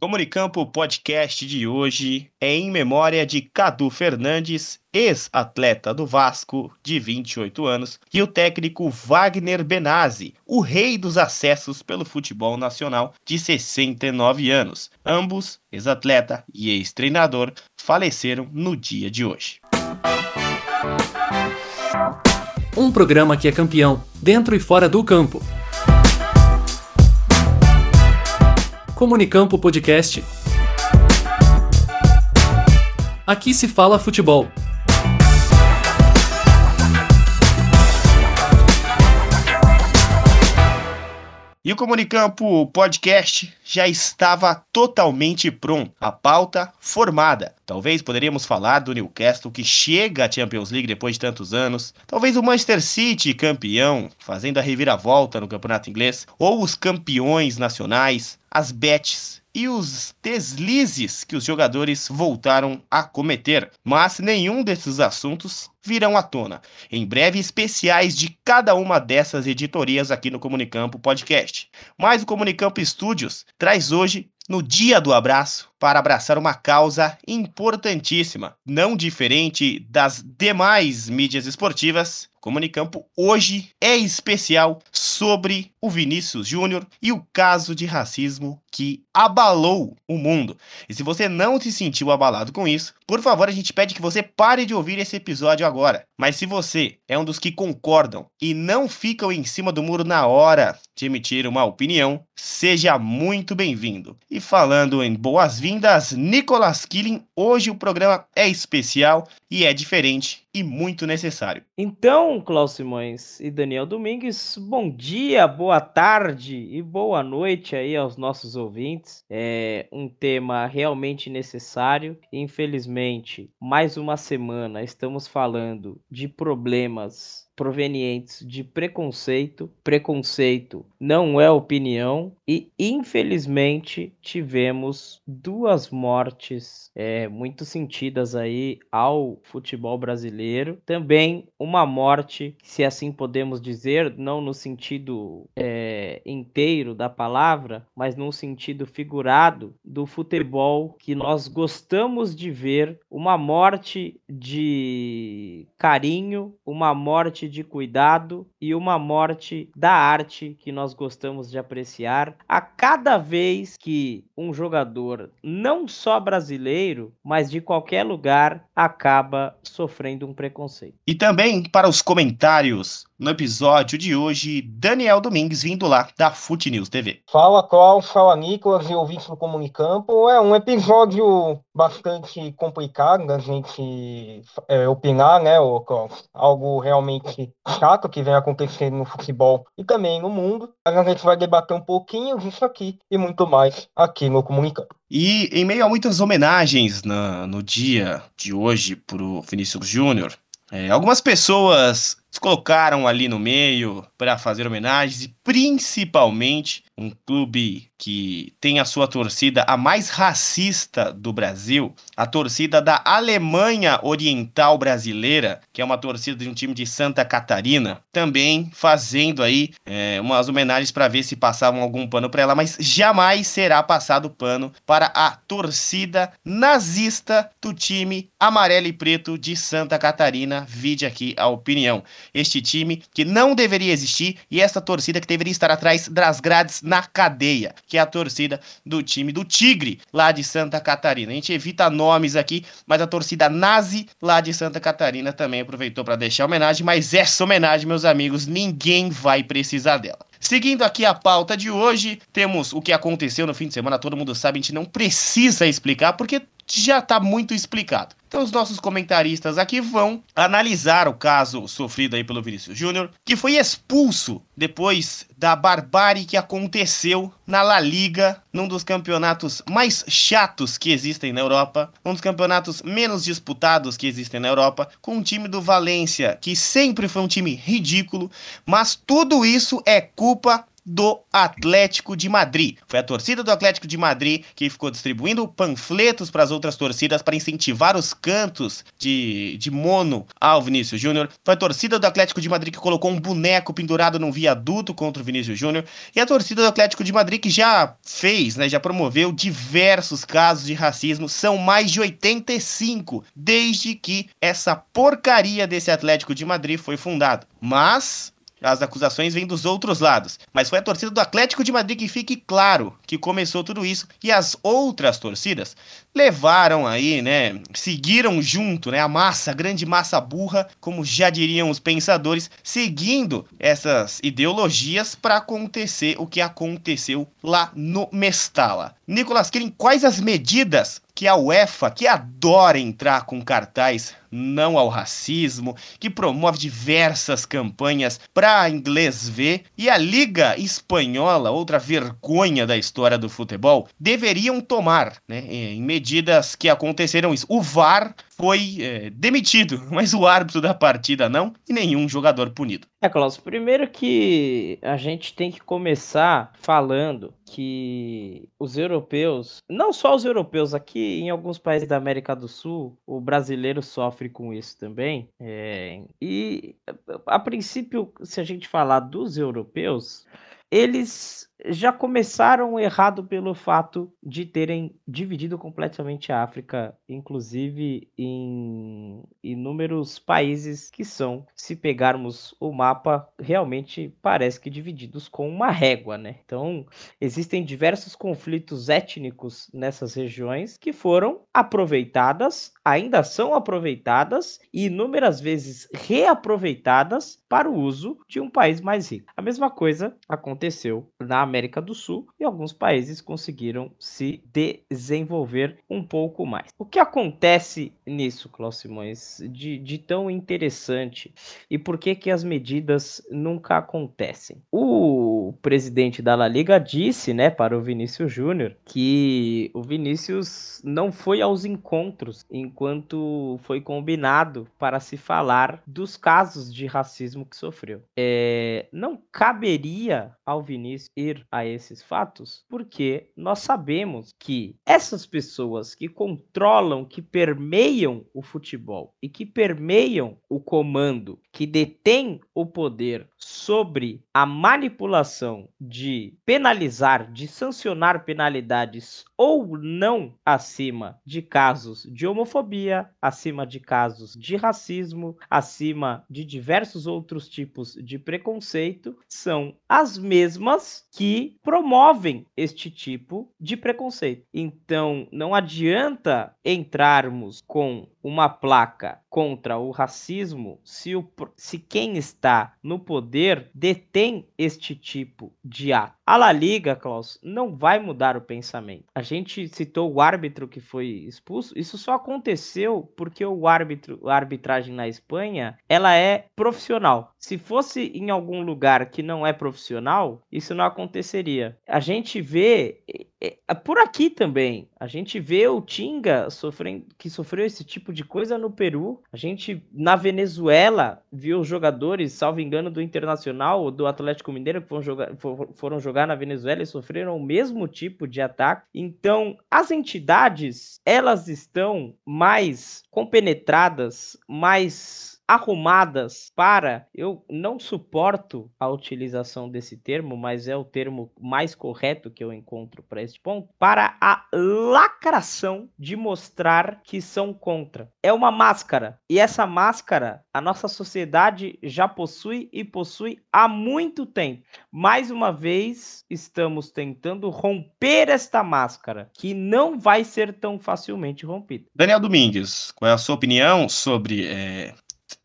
Comunicampo Podcast de hoje é em memória de Cadu Fernandes, ex-atleta do Vasco, de 28 anos, e o técnico Wagner Benazzi, o rei dos acessos pelo futebol nacional, de 69 anos. Ambos, ex-atleta e ex-treinador, faleceram no dia de hoje. Um programa que é campeão, dentro e fora do campo. Comunicampo Podcast. Aqui se fala futebol. E o Comunicampo Podcast já estava totalmente pronto, a pauta formada. Talvez poderíamos falar do Newcastle que chega à Champions League depois de tantos anos, talvez o Manchester City campeão, fazendo a reviravolta no campeonato inglês, ou os campeões nacionais, as bets e os deslizes que os jogadores voltaram a cometer. Mas nenhum desses assuntos virão à tona. Em breve, especiais de cada uma dessas editorias aqui no Comunicampo Podcast. Mas o Comunicampo Studios traz hoje no Dia do Abraço para abraçar uma causa importantíssima, não diferente das demais mídias esportivas. Comunicampo hoje é especial sobre o Vinícius Júnior e o caso de racismo que abalou o mundo. E se você não se sentiu abalado com isso, por favor, a gente pede que você pare de ouvir esse episódio agora. Mas se você é um dos que concordam e não ficam em cima do muro na hora de emitir uma opinião, seja muito bem-vindo. E falando em boas-vindas, Nicolas Killing, hoje o programa é especial e é diferente e muito necessário. Então, Klaus Simões e Daniel Domingues, bom dia, boa tarde e boa noite aí aos nossos ouvintes. É um tema realmente necessário. Infelizmente, mais uma semana estamos falando de problemas provenientes de preconceito. Preconceito não é opinião e infelizmente tivemos duas mortes é, muito sentidas aí ao futebol brasileiro. Também uma morte, se assim podemos dizer, não no sentido é, inteiro da palavra, mas no sentido figurado do futebol que nós gostamos de ver. Uma morte de carinho, uma morte de cuidado e uma morte da arte que nós gostamos de apreciar a cada vez que um jogador, não só brasileiro, mas de qualquer lugar, acaba sofrendo um preconceito. E também para os comentários no episódio de hoje, Daniel Domingues vindo lá da Fute News TV. Fala Klaus, fala Nicolas e ouvintes do Comunicampo. É um episódio bastante complicado da gente é, opinar, né, Klaus? Algo realmente chato que vem acontecendo no futebol e também no mundo. A gente vai debater um pouquinho disso aqui e muito mais aqui no Comunicampo. E em meio a muitas homenagens na, no dia de hoje para o Vinícius Júnior, é, algumas pessoas se colocaram ali no meio para fazer homenagens e principalmente um clube que tem a sua torcida a mais racista do Brasil, a torcida da Alemanha Oriental Brasileira, que é uma torcida de um time de Santa Catarina, também fazendo aí é, umas homenagens para ver se passavam algum pano para ela, mas jamais será passado pano para a torcida nazista do time amarelo e preto de Santa Catarina. Vide aqui a opinião. Este time que não deveria existir e esta torcida que deveria estar atrás das grades na cadeia, que é a torcida do time do Tigre, lá de Santa Catarina. A gente evita nomes aqui, mas a torcida nazi lá de Santa Catarina também aproveitou para deixar homenagem, mas essa homenagem, meus amigos, ninguém vai precisar dela. Seguindo aqui a pauta de hoje, temos o que aconteceu no fim de semana, todo mundo sabe, a gente não precisa explicar, porque já está muito explicado. Então os nossos comentaristas aqui vão analisar o caso sofrido aí pelo Vinícius Júnior, que foi expulso depois da barbárie que aconteceu na La Liga, num dos campeonatos mais chatos que existem na Europa, um dos campeonatos menos disputados que existem na Europa, com um time do Valência que sempre foi um time ridículo, mas tudo isso é culpa do Atlético de Madrid. Foi a torcida do Atlético de Madrid que ficou distribuindo panfletos para as outras torcidas para incentivar os cantos de, de mono ao Vinícius Júnior. Foi a torcida do Atlético de Madrid que colocou um boneco pendurado num viaduto contra o Vinícius Júnior. E a torcida do Atlético de Madrid que já fez, né, já promoveu diversos casos de racismo. São mais de 85 desde que essa porcaria desse Atlético de Madrid foi fundado. Mas as acusações vêm dos outros lados. Mas foi a torcida do Atlético de Madrid que fique claro que começou tudo isso. E as outras torcidas levaram aí, né? Seguiram junto, né? A massa, a grande massa burra, como já diriam os pensadores, seguindo essas ideologias para acontecer o que aconteceu lá no Mestala. Nicolas Kirin, quais as medidas que a UEFA, que adora entrar com cartaz não ao racismo, que promove diversas campanhas para inglês ver, e a Liga Espanhola, outra vergonha da história do futebol, deveriam tomar, né, em medidas que aconteceram isso. O VAR foi é, demitido, mas o árbitro da partida não, e nenhum jogador punido. É, Klaus, primeiro que a gente tem que começar falando que os europeus, não só os europeus, aqui em alguns países da América do Sul, o brasileiro sofre com isso também. É, e a princípio, se a gente falar dos europeus, eles já começaram errado pelo fato de terem dividido completamente a África, inclusive em inúmeros países que são, se pegarmos o mapa, realmente parece que divididos com uma régua, né? Então, existem diversos conflitos étnicos nessas regiões que foram aproveitadas, ainda são aproveitadas e inúmeras vezes reaproveitadas para o uso de um país mais rico. A mesma coisa aconteceu na América do Sul e alguns países conseguiram se desenvolver um pouco mais. O que acontece nisso, Klaus Simões, de, de tão interessante e por que, que as medidas nunca acontecem? O presidente da La Liga disse né, para o Vinícius Júnior que o Vinícius não foi aos encontros enquanto foi combinado para se falar dos casos de racismo que sofreu. É, não caberia ao Vinícius ir a esses fatos porque nós sabemos que essas pessoas que controlam, que permeiam o futebol e que permeiam o comando, que detêm o poder sobre a manipulação de penalizar, de sancionar penalidades ou não acima de casos de homofobia, acima de casos de racismo, acima de diversos outros tipos de preconceito, são as mesmas que promovem este tipo de preconceito. Então, não adianta entrarmos com uma placa contra o racismo se, o, se quem está no poder detém este tipo de ato. A La Liga, Klaus, não vai mudar o pensamento. A gente citou o árbitro que foi expulso. Isso só aconteceu porque o árbitro, a arbitragem na Espanha, ela é profissional. Se fosse em algum lugar que não é profissional, isso não aconteceria. A gente vê por aqui também, a gente vê o Tinga sofrendo, que sofreu esse tipo de coisa no Peru. A gente, na Venezuela, viu os jogadores, salvo engano, do Internacional ou do Atlético Mineiro que foram jogar, foram jogar na Venezuela e sofreram o mesmo tipo de ataque. Então, as entidades, elas estão mais compenetradas, mais arrumadas para. Eu não suporto a utilização desse termo, mas é o termo mais correto que eu encontro para este ponto. Para a lacração de mostrar que são contra. É uma máscara. E essa máscara a nossa sociedade já possui e possui há muito tempo. Mais uma vez, estamos tentando romper esta máscara, que não vai ser tão facilmente rompida. Daniel Domingues, qual é a sua opinião sobre é,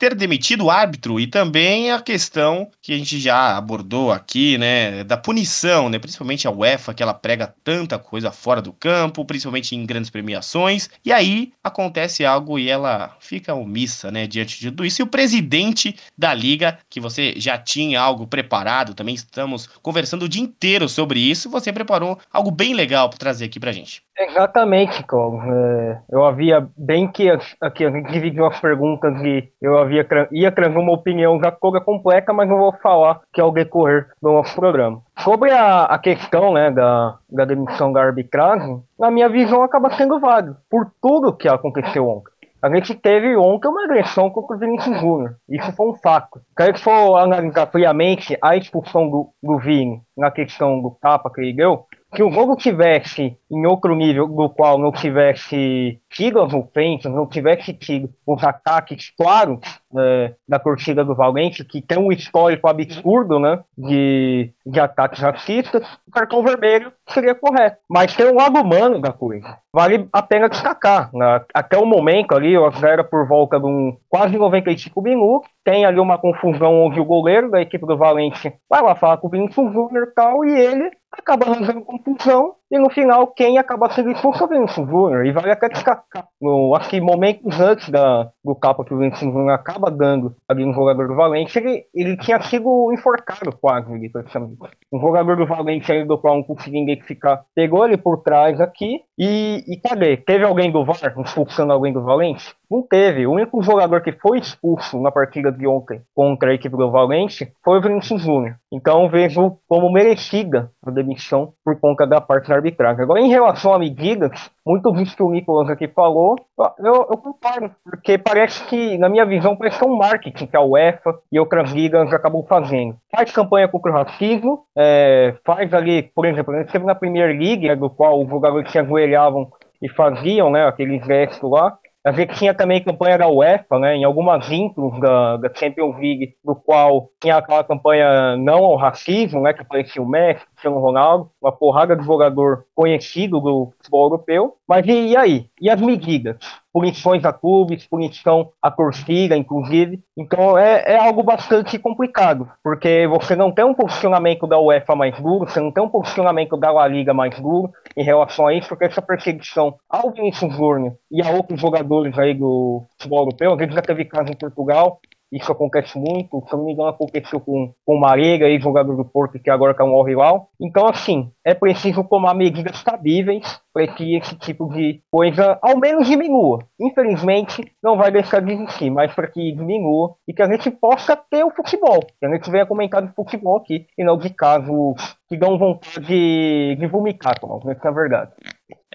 ter demitido o árbitro e também a questão que a gente já abordou aqui, né, da punição, né, principalmente a UEFA, que ela prega tanta coisa fora do campo, principalmente em grandes premiações, e aí acontece algo e ela fica omissa, né, diante de tudo isso. E o presidente da liga, que você já tinha algo preparado, também estamos conversando o dia inteiro sobre isso, você preparou algo bem legal para trazer aqui pra gente. Exatamente, Cláudio. É, eu havia bem que aqui a gente viu as perguntas e eu havia ia, ia trazer uma opinião já toda completa, mas não vou falar que é o decorrer do nosso programa. Sobre a, a questão né, da, da demissão da arbitragem, na minha visão acaba sendo válido, por tudo que aconteceu ontem. A gente teve ontem uma agressão contra o Vinícius Júnior. Isso foi um fato. Se a gente for analisar friamente a expulsão do, do Vini na questão do tapa que ele deu, se o jogo tivesse em outro nível do qual não tivesse tido as ofensas, não tivesse tido os ataques claros é, da torcida do Valente, que tem um histórico absurdo né, de, de ataques racistas, o cartão vermelho seria correto. Mas tem um lado humano da coisa. Vale a pena destacar. Né? Até o momento ali, o era por volta de um quase 95 minutos, tem ali uma confusão onde o goleiro da equipe do Valente vai lá falar com o Vinícius Júnior e tal, e ele acaba arranjando confusão e no final, quem acaba sendo expulso é o Vinícius Júnior. E vale até destacar, no, acho que momentos antes da, do capa que o Vinícius Júnior acaba dando ali no jogador do Valente, ele, ele tinha sido enforcado quase ali, praticamente. Um jogador do Valente ali do qual não conseguia identificar, pegou ele por trás aqui e, e cadê? Teve alguém do VAR expulsando alguém do Valente? Não teve. O único jogador que foi expulso na partida de ontem contra a equipe do Valente foi o Vinícius Júnior. Então vejo como merecida a demissão por conta da parte da arbitragem. Agora, em relação a medidas, muito visto que o Nicolas aqui falou, eu, eu concordo, porque parece que, na minha visão, parece que é um marketing que a UEFA e outras ligas acabam fazendo. Faz campanha contra o racismo, é, faz ali, por exemplo, teve na Premier League, né, do qual os jogadores se ajoelhavam e faziam né, aqueles gestos lá, a gente tinha também campanha da UEFA, né, em algumas intros da, da Champions League, do qual tinha aquela campanha não ao racismo, né, que aparecia o Messi, Cristiano Ronaldo, uma porrada de jogador conhecido do futebol europeu. Mas e, e aí? E as medidas? Punições a clubes, punição à torcida, inclusive. Então é, é algo bastante complicado, porque você não tem um posicionamento da UEFA mais duro, você não tem um posicionamento da La Liga mais duro em relação a isso, porque essa perseguição ao Vinícius Júnior e a outros jogadores aí do futebol europeu, a gente já teve caso em Portugal, isso acontece muito, se não me engano, aconteceu com, com o Marega, jogador do Porto, que agora está um rival. Então, assim, é preciso tomar medidas cabíveis para que esse tipo de coisa ao menos diminua. Infelizmente, não vai deixar de existir, mas para que diminua e que a gente possa ter o futebol. Que a gente venha comentar de futebol aqui e não de casos que dão vontade de, de vomitar, Tomás, isso é verdade.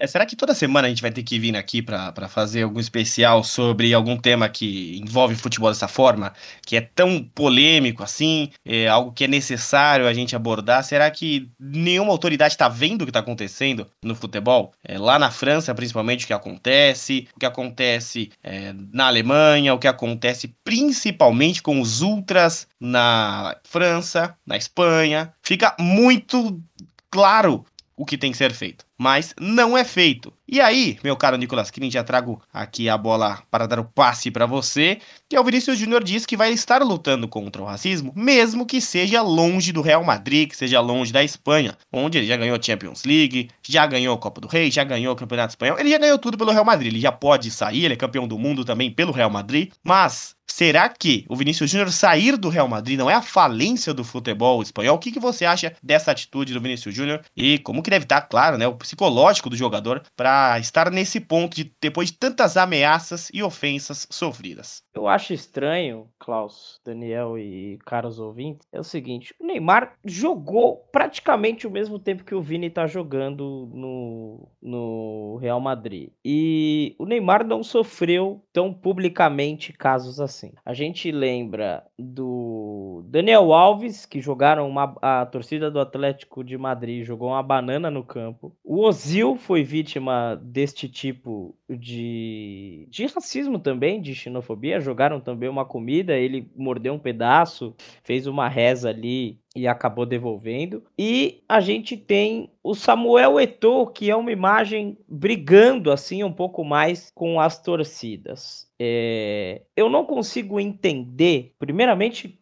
É, será que toda semana a gente vai ter que vir aqui para fazer algum especial sobre algum tema que envolve futebol dessa forma, que é tão polêmico assim, é algo que é necessário a gente abordar? Será que nenhuma autoridade está vendo o que está acontecendo no futebol? É, lá na França, principalmente, o que acontece, o que acontece é, na Alemanha, o que acontece principalmente com os ultras na França, na Espanha. Fica muito claro o que tem que ser feito mas não é feito. E aí, meu caro Nicolas Krin, já trago aqui a bola para dar o passe para você, que é o Vinícius Júnior diz que vai estar lutando contra o racismo, mesmo que seja longe do Real Madrid, que seja longe da Espanha, onde ele já ganhou a Champions League, já ganhou a Copa do Rei, já ganhou o Campeonato Espanhol, ele já ganhou tudo pelo Real Madrid, ele já pode sair, ele é campeão do mundo também pelo Real Madrid, mas Será que o Vinícius Júnior sair do Real Madrid não é a falência do futebol espanhol? O que, que você acha dessa atitude do Vinícius Júnior? E como que deve estar, claro, né, o psicológico do jogador para estar nesse ponto de depois de tantas ameaças e ofensas sofridas. Eu acho estranho, Klaus, Daniel e caros ouvintes, é o seguinte: o Neymar jogou praticamente o mesmo tempo que o Vini tá jogando no, no Real Madrid. E o Neymar não sofreu tão publicamente casos assim. A gente lembra do Daniel Alves, que jogaram uma, a torcida do Atlético de Madrid jogou uma banana no campo. O Ozil foi vítima deste tipo de, de racismo também, de xenofobia. Jogaram também uma comida, ele mordeu um pedaço, fez uma reza ali e acabou devolvendo. E a gente tem o Samuel Eto'o, que é uma imagem brigando assim um pouco mais com as torcidas. É, eu não consigo entender. Primeiramente,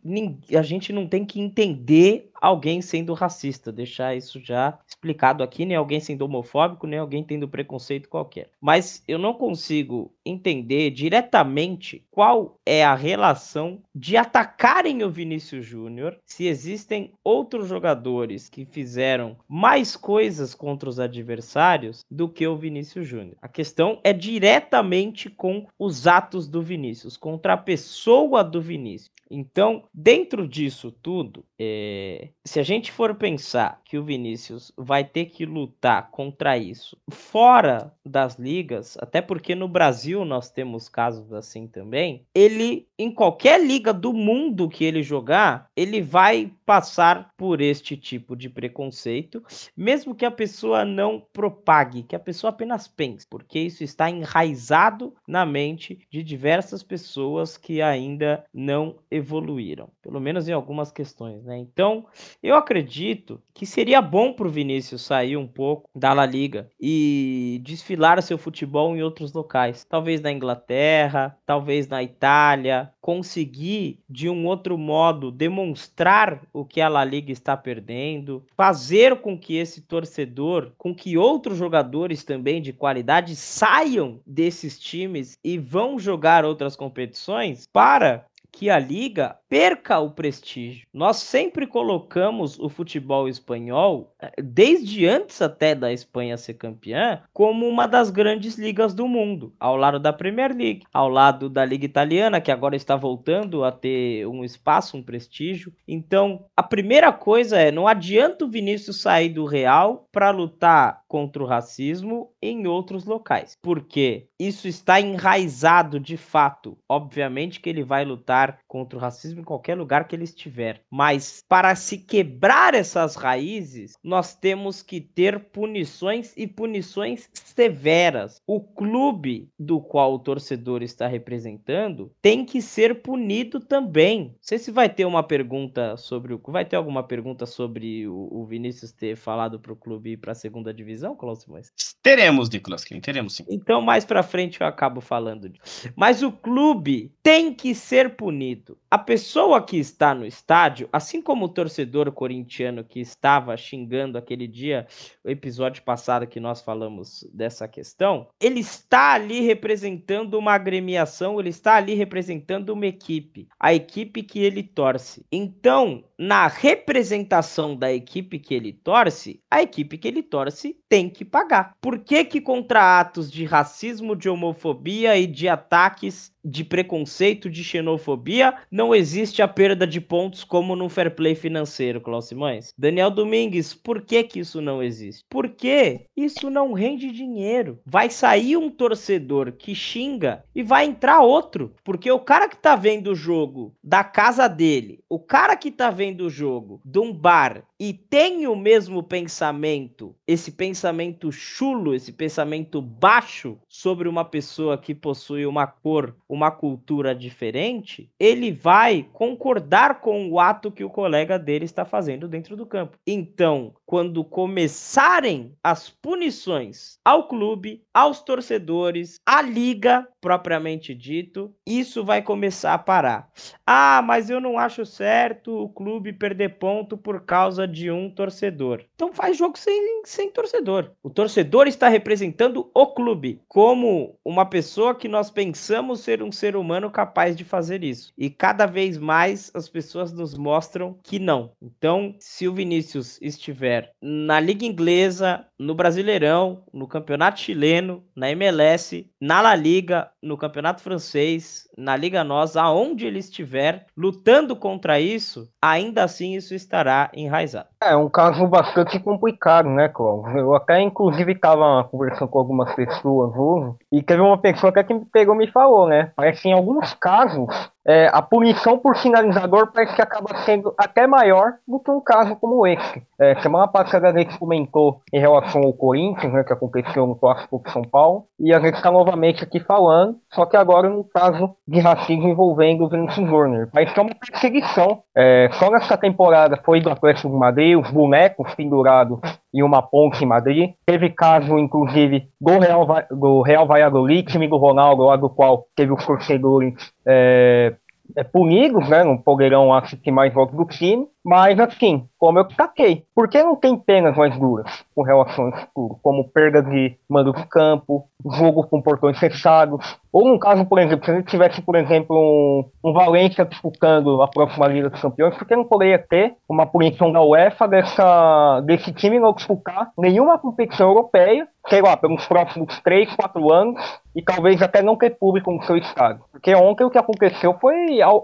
a gente não tem que entender alguém sendo racista, deixar isso já explicado aqui, nem alguém sendo homofóbico, nem alguém tendo preconceito qualquer. Mas eu não consigo entender diretamente qual é a relação de atacarem o Vinícius Júnior se existem outros jogadores que fizeram mais coisas contra os adversários do que o Vinícius Júnior. A questão é diretamente com os atos do Vinícius, contra a pessoa do Vinícius. Então, dentro disso tudo, é... se a gente for pensar que o Vinícius vai ter que lutar contra isso fora das ligas, até porque no Brasil nós temos casos assim também, ele, em qualquer liga do mundo que ele jogar, ele vai passar por este tipo de preconceito, mesmo que a pessoa não propague, que a pessoa apenas pense, porque isso está enraizado na mente de diversas pessoas que ainda não evoluíram, pelo menos em algumas questões, né? Então, eu acredito que seria bom para o Vinícius sair um pouco da La Liga e desfilar seu futebol em outros locais, talvez na Inglaterra, talvez na Itália, conseguir de um outro modo demonstrar o que a La Liga está perdendo, fazer com que esse torcedor, com que outros jogadores também de qualidade saiam desses times e vão jogar outras competições para que a liga perca o prestígio. Nós sempre colocamos o futebol espanhol, eh, desde antes até da Espanha ser campeã, como uma das grandes ligas do mundo, ao lado da Premier League, ao lado da Liga Italiana, que agora está voltando a ter um espaço, um prestígio. Então, a primeira coisa é: não adianta o Vinícius sair do Real para lutar contra o racismo em outros locais, porque isso está enraizado de fato. Obviamente que ele vai lutar lutar contra o racismo em qualquer lugar que ele estiver. Mas para se quebrar essas raízes, nós temos que ter punições e punições severas. O clube do qual o torcedor está representando tem que ser punido também. Não sei se vai ter uma pergunta sobre o. Vai ter alguma pergunta sobre o, o Vinícius ter falado para o clube ir para a segunda divisão, Cláudio Mas Teremos, Nicolas Klein, teremos sim. Então, mais para frente eu acabo falando. Mas o clube tem que ser punido bonito. A pessoa que está no estádio, assim como o torcedor corintiano que estava xingando aquele dia, o episódio passado que nós falamos dessa questão, ele está ali representando uma agremiação, ele está ali representando uma equipe, a equipe que ele torce. Então, na representação da equipe que ele torce, a equipe que ele torce tem que pagar. Por que que contra atos de racismo, de homofobia e de ataques de preconceito, de xenofobia, não existe a perda de pontos como no fair play financeiro, Cláudio Simões? Daniel Domingues, por que que isso não existe? Porque isso não rende dinheiro. Vai sair um torcedor que xinga e vai entrar outro, porque o cara que tá vendo o jogo da casa dele, o cara que tá vendo o jogo de um bar e tem o mesmo pensamento, esse pensamento chulo, esse pensamento baixo sobre uma pessoa que possui uma cor, cultura diferente, ele vai concordar com o ato que o colega dele está fazendo dentro do campo. Então, quando começarem as punições ao clube, aos torcedores, à liga propriamente dito, isso vai começar a parar. Ah, mas eu não acho certo o clube perder ponto por causa de um torcedor. Então faz jogo sem, sem torcedor. O torcedor está representando o clube como uma pessoa que nós pensamos ser um ser humano capaz de fazer isso. E cada vez mais as pessoas nos mostram que não. Então, se o Vinícius estiver na Liga Inglesa, no Brasileirão, no Campeonato Chileno, na MLS, na La Liga, no Campeonato Francês, na Liga Nós, aonde ele estiver lutando contra isso, ainda assim isso estará enraizado. É um caso bastante complicado, né, Cláudio? Eu até, inclusive, estava conversando com algumas pessoas hoje, e teve uma pessoa que me pegou e me falou, né? Parece que em alguns casos é, a punição por sinalizador parece que acaba sendo até maior do que um caso como esse. É, semana passada a gente comentou em relação ao Corinthians, né, que aconteceu no Clássico de São Paulo, e a gente está novamente aqui falando, só que agora no caso de racismo envolvendo o Vinícius Júnior. Parece que é uma perseguição. É, só nessa temporada foi do Atlético de Madrid, os bonecos pendurados em uma ponte em Madrid. Teve caso, inclusive, do Real, do Real Valladolid, time do Ronaldo, lá do qual teve os torcedores é, punidos, né? Não poderão assistir mais jogos do time. Mas, assim, como eu destaquei, por que não tem penas mais duras com relação ao futuro? Como perda de mando de campo, jogo com portões fechados, ou no caso, por exemplo, se a gente tivesse, por exemplo, um, um Valência disputando a próxima Liga dos Campeões, por que não poderia ter uma punição da UEFA dessa, desse time não disputar nenhuma competição europeia sei lá, pelos próximos 3, 4 anos e talvez até não ter público no seu estado. Porque ontem o que aconteceu foi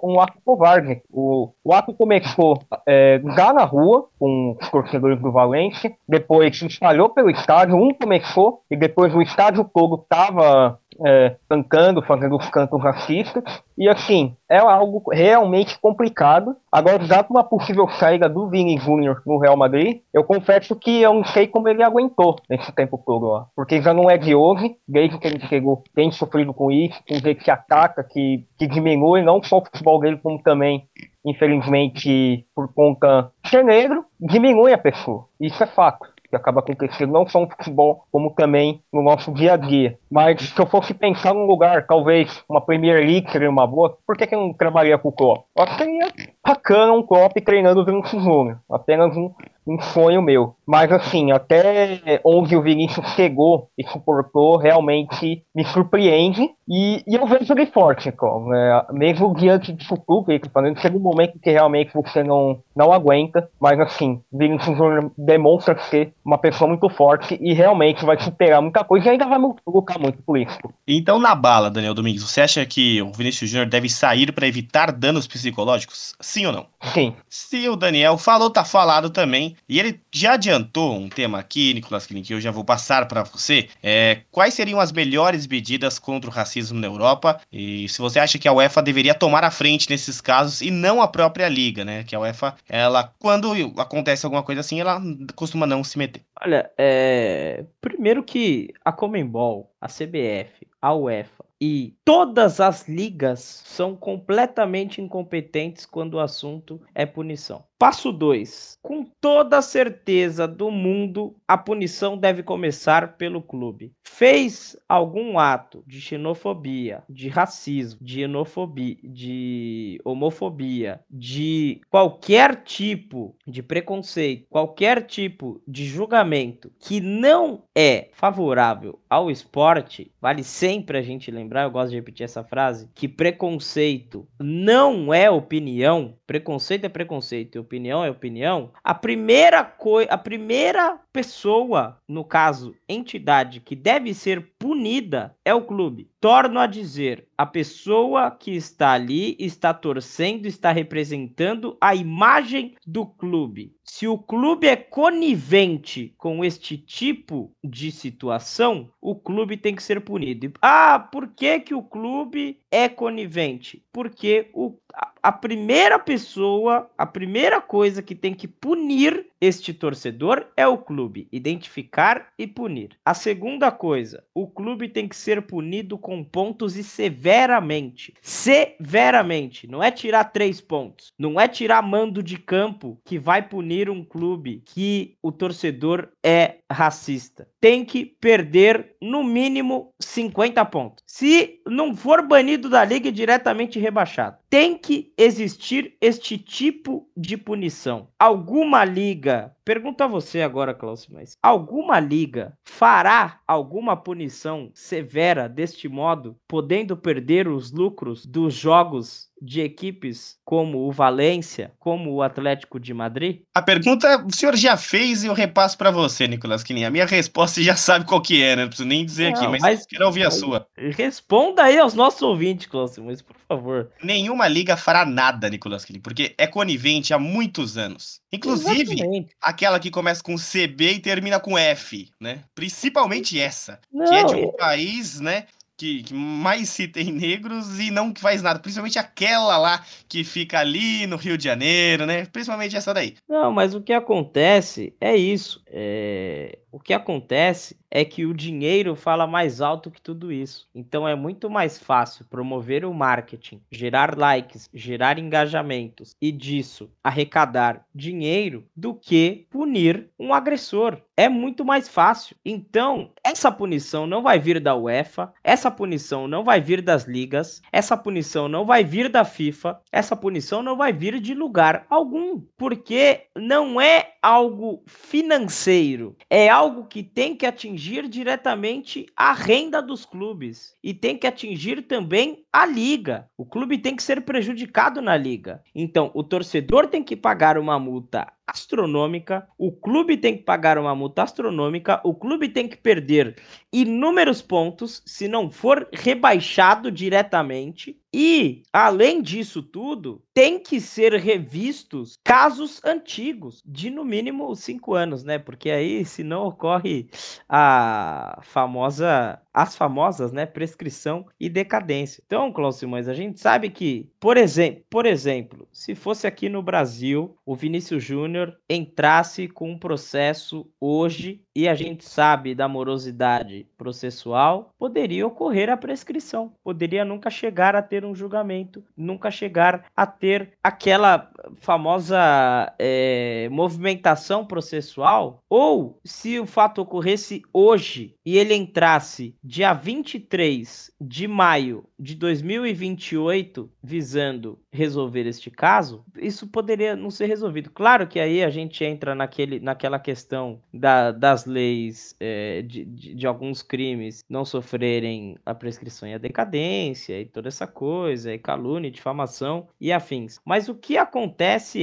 um ato covarde. O, o ato começou é, já na rua, com os torcedores do Valência, depois se espalhou pelo estádio, um começou e depois o estádio todo estava é, cantando, fazendo os cantos racistas. E assim, é algo realmente complicado. Agora, já com uma possível saída do Vini Júnior no Real Madrid, eu confesso que eu não sei como ele aguentou nesse tempo todo lá. Porque já não é de hoje, desde que ele chegou, tem sofrido com isso, com jeito que ataca, que, que diminui não só o futebol dele, como também infelizmente, por conta de ser negro, diminui a pessoa. Isso é fato que acaba acontecendo não só no futebol, como também no nosso dia a dia. Mas se eu fosse pensar num lugar, talvez uma Premier League seria uma boa, por que, que eu não trabalharia com o Klopp? Eu acho que seria bacana um Klopp treinando o Vinicius Júnior. Apenas um, um sonho meu. Mas assim, até onde o Vinícius chegou e suportou, realmente me surpreende. E, e eu vejo ele forte, então, né? mesmo diante disso tudo que falando, chega um momento que realmente você não, não aguenta. Mas assim, Vinícius demonstra ser uma pessoa muito forte e realmente vai superar muita coisa e ainda vai lutar muito por isso. Então, na bala, Daniel Domingues, você acha que o Vinícius Júnior deve sair para evitar danos psicológicos? Sim ou não? Sim. Se o Daniel falou, tá falado também. E ele já adiantou um tema aqui, Nicolas Klin, que eu já vou passar para você. É, quais seriam as melhores medidas contra o racismo na Europa? E se você acha que a UEFA deveria tomar a frente nesses casos e não a própria liga, né? Que a UEFA, ela, quando acontece alguma coisa assim, ela costuma não se meter. Olha, é... primeiro que a Comembol, a CBF, a UEFA e todas as ligas são completamente incompetentes quando o assunto é punição. Passo 2. Com toda certeza do mundo, a punição deve começar pelo clube. Fez algum ato de xenofobia, de racismo, de xenofobia, de homofobia, de qualquer tipo de preconceito, qualquer tipo de julgamento que não é favorável ao esporte, vale sempre a gente lembrar, eu gosto de repetir essa frase, que preconceito não é opinião, preconceito é preconceito, opinião é opinião, a primeira coisa, a primeira pessoa, no caso, entidade que deve ser punida é o clube. Torno a dizer, a pessoa que está ali está torcendo, está representando a imagem do clube. Se o clube é conivente com este tipo de situação, o clube tem que ser punido. Ah, por que, que o clube é conivente? Porque o, a, a primeira pessoa, a primeira coisa que tem que punir este torcedor é o clube, identificar e punir. A segunda coisa, o clube tem que ser punido com pontos e severamente. Severamente. Não é tirar três pontos. Não é tirar mando de campo que vai punir um clube que o torcedor é racista. Tem que perder no mínimo 50 pontos. Se não for banido da liga, é diretamente rebaixado. Tem que existir este tipo de punição. Alguma liga, pergunto a você agora, Klaus, mas alguma liga fará alguma punição severa deste modo, podendo perder os lucros dos jogos de equipes como o Valência, como o Atlético de Madrid? A pergunta o senhor já fez e eu repasso para você, Nicolas Quininha. A minha resposta você já sabe qual que é, né? Não preciso nem dizer não, aqui, mas, mas quero ouvir a sua. Responda aí aos nossos ouvintes, Klaus, mas por favor. Nenhuma liga fará nada, Nicolas Quininha, porque é conivente há muitos anos. Inclusive, Exatamente. Aquela que começa com CB e termina com F, né? Principalmente essa, não, que é de um país, né, que, que, mais se tem negros e não faz nada. Principalmente aquela lá que fica ali no Rio de Janeiro, né? Principalmente essa daí. Não, mas o que acontece é isso. É O que acontece é que o dinheiro fala mais alto que tudo isso. Então é muito mais fácil promover o marketing, gerar likes, gerar engajamentos e disso arrecadar dinheiro do que punir um agressor. É muito mais fácil. Então, essa punição não vai vir da UEFA, essa punição não vai vir das ligas, essa punição não vai vir da FIFA, essa punição não vai vir de lugar algum, porque não é algo financeiro, é algo que tem que atingir diretamente a renda dos clubes e tem que atingir também a liga. O clube tem que ser prejudicado na liga. Então, o torcedor tem que pagar uma multa astronômica, o clube tem que pagar uma multa astronômica, o clube tem que perder inúmeros pontos se não for rebaixado diretamente. E, além disso tudo, tem que ser revistos casos antigos, de no mínimo cinco anos, né? Porque aí, se não ocorre a famosa, as famosas, né, prescrição e decadência. Então, Cláudio Simões, a gente sabe que, por exemplo, por exemplo, se fosse aqui no Brasil, o Vinícius Júnior entrasse com um processo hoje e a gente sabe da morosidade processual, poderia ocorrer a prescrição, poderia nunca chegar a ter um julgamento, nunca chegar a ter aquela famosa é, movimentação processual, ou se o fato ocorresse hoje e ele entrasse dia 23 de maio de 2028 visando resolver este caso, isso poderia não ser resolvido. Claro que aí a gente entra naquele, naquela questão da, das leis é, de, de, de, alguns crimes não sofrerem a prescrição e a decadência e toda essa coisa, e calúnia, difamação e afins. Mas o que acontece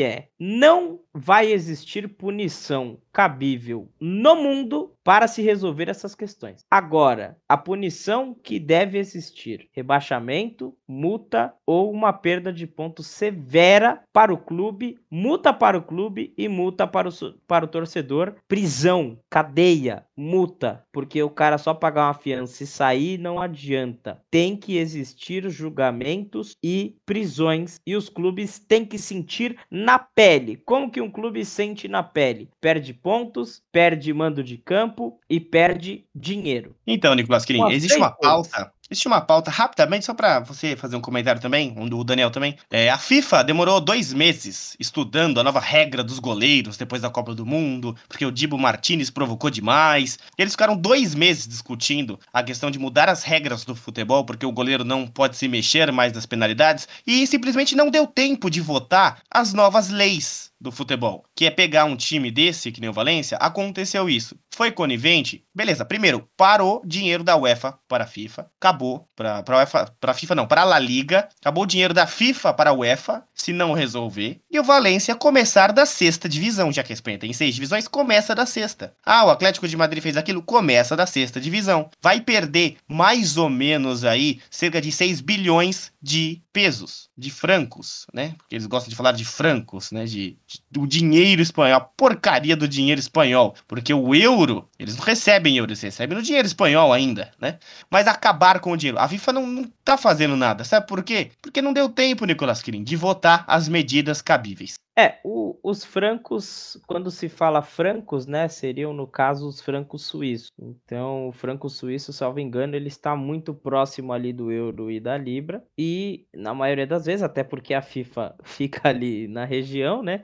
é, não vai existir punição cabível no mundo para se resolver essas questões. Agora, a punição que deve existir: rebaixamento, multa ou uma perda de pontos severa para o clube, multa para o clube e multa para o, para o torcedor, prisão, cadeia, multa, porque o cara só pagar uma fiança e sair não adianta. Tem que existir julgamentos e prisões e os clubes têm que sentir na pele. Como que um clube sente na pele? Perde pontos, perde mando de campo e perde dinheiro. Então, Nicolas Quirin, existe uma pauta Existe uma pauta rapidamente, só para você fazer um comentário também, um do Daniel também. É, a FIFA demorou dois meses estudando a nova regra dos goleiros depois da Copa do Mundo, porque o Dibo Martinez provocou demais. Eles ficaram dois meses discutindo a questão de mudar as regras do futebol, porque o goleiro não pode se mexer mais das penalidades, e simplesmente não deu tempo de votar as novas leis do futebol, que é pegar um time desse, que nem o Valência, aconteceu isso. Foi conivente? Beleza, primeiro, parou dinheiro da UEFA para a FIFA, acabou, para a UEFA, para a FIFA não, para a La Liga, acabou o dinheiro da FIFA para a UEFA, se não resolver, e o Valência começar da sexta divisão, já que a Espanha tem seis divisões, começa da sexta. Ah, o Atlético de Madrid fez aquilo, começa da sexta divisão. Vai perder mais ou menos aí cerca de 6 bilhões de pesos, de francos, né? Porque eles gostam de falar de francos, né? De, do dinheiro espanhol, a porcaria do dinheiro espanhol, porque o euro, eles não recebem euro, eles recebem no dinheiro espanhol ainda, né? Mas acabar com o dinheiro. A FIFA não, não tá fazendo nada, sabe por quê? Porque não deu tempo, Nicolas Kirin, de votar as medidas cabíveis. É, o, os francos, quando se fala francos, né, seriam no caso os francos suíços. Então, o franco suíço, salvo engano, ele está muito próximo ali do euro e da libra. E, na maioria das vezes, até porque a FIFA fica ali na região, né,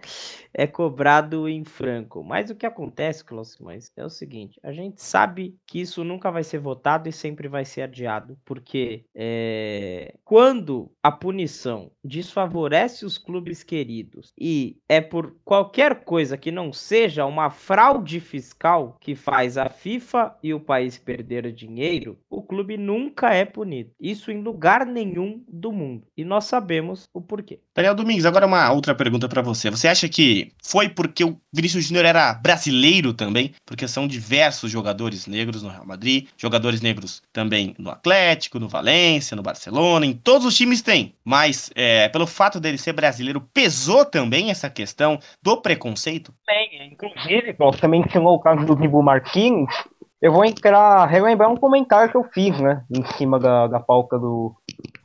é cobrado em franco. Mas o que acontece, Cláudio Simões, é o seguinte: a gente sabe que isso nunca vai ser votado e sempre vai ser adiado, porque é, quando a punição desfavorece os clubes queridos e é por qualquer coisa que não seja uma fraude fiscal que faz a FIFA e o país perder dinheiro, o clube nunca é punido. Isso em lugar nenhum do mundo. E nós sabemos o porquê. Daniel Domingues, agora uma outra pergunta para você. Você acha que foi porque o Vinícius Júnior era brasileiro também? Porque são diversos jogadores negros no Real Madrid, jogadores negros também no Atlético, no Valência, no Barcelona, em todos os times tem. Mas é, pelo fato dele ser brasileiro, pesou também essa questão do preconceito? Bem, inclusive, você mencionou o caso do Dibu Martins. Eu vou entrar, relembrar um comentário que eu fiz, né, em cima da, da pauta do,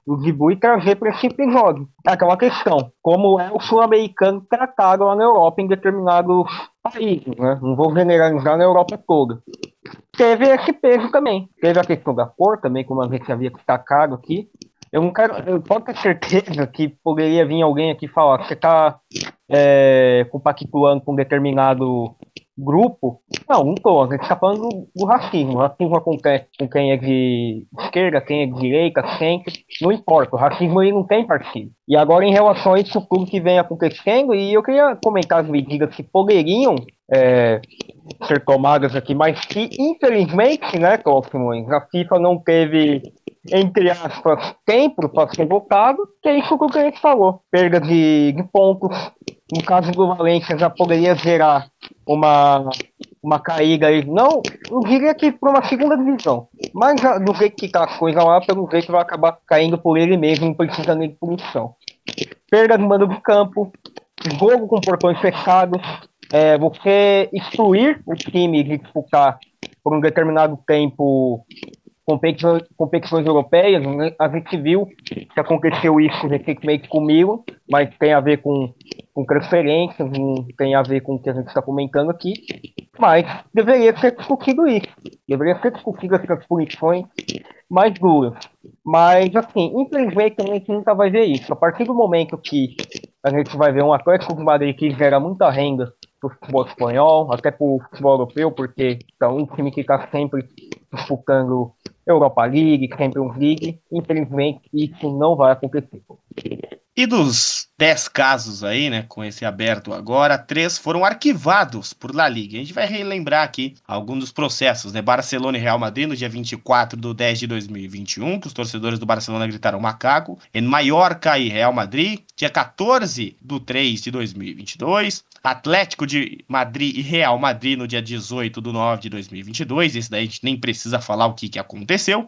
o Zibu e trazer para esse episódio. É aquela questão, como é o sul-americano tratado lá na Europa em determinados países, né? Não vou generalizar na Europa toda. Teve esse peso também. Teve a questão da cor também, como a gente havia destacado aqui. Eu não quero, eu posso ter certeza que poderia vir alguém aqui falar que você está é, compactuando com um determinado grupo. Não, não tô. A gente está falando do, racismo. O racismo acontece com quem é de esquerda, quem é de direita, centro. Não importa. O racismo ele não tem partido. E agora, em relação a isso tudo que vem acontecendo, e eu queria comentar as medidas que poderiam é, ser tomadas aqui, mas que, infelizmente, né, Cláudio Simões, a FIFA não teve entre aspas, tempo para ser votado, que é isso que o cliente falou. Perda de, de pontos. No caso do Valência, já poderia gerar uma, uma caída aí. Não, eu diria que para uma segunda divisão. Mas do jeito que está a coisa lá, pelo jeito vai acabar caindo por ele mesmo, não precisa de punição. Perda do mando de campo, jogo com portões fechados, é, você excluir o time de disputar por um determinado tempo competições, competições europeias, né? a gente viu que aconteceu isso recentemente comigo, mas tem a ver com, com transferências, não tem a ver com o que a gente está comentando aqui, mas deveria ser discutido isso, deveria ser discutido essas punições mais duras. Mas, assim, infelizmente a gente nunca vai ver isso. A partir do momento que a gente vai ver um Atlético de Madrid que gera muita renda para o futebol espanhol, até para o futebol europeu, porque é um time que está sempre disputando Europa League, Champions League. Infelizmente, isso não vai acontecer. E dos 10 casos aí, né, com esse aberto agora, três foram arquivados por La Liga. A gente vai relembrar aqui alguns dos processos, né? Barcelona e Real Madrid no dia 24 de 10 de 2021, que os torcedores do Barcelona gritaram macaco. Em Mallorca e Real Madrid, dia 14 de 3 de 2022. Atlético de Madrid e Real Madrid no dia 18 de 9 de 2022. Esse daí a gente nem precisa falar o que, que aconteceu.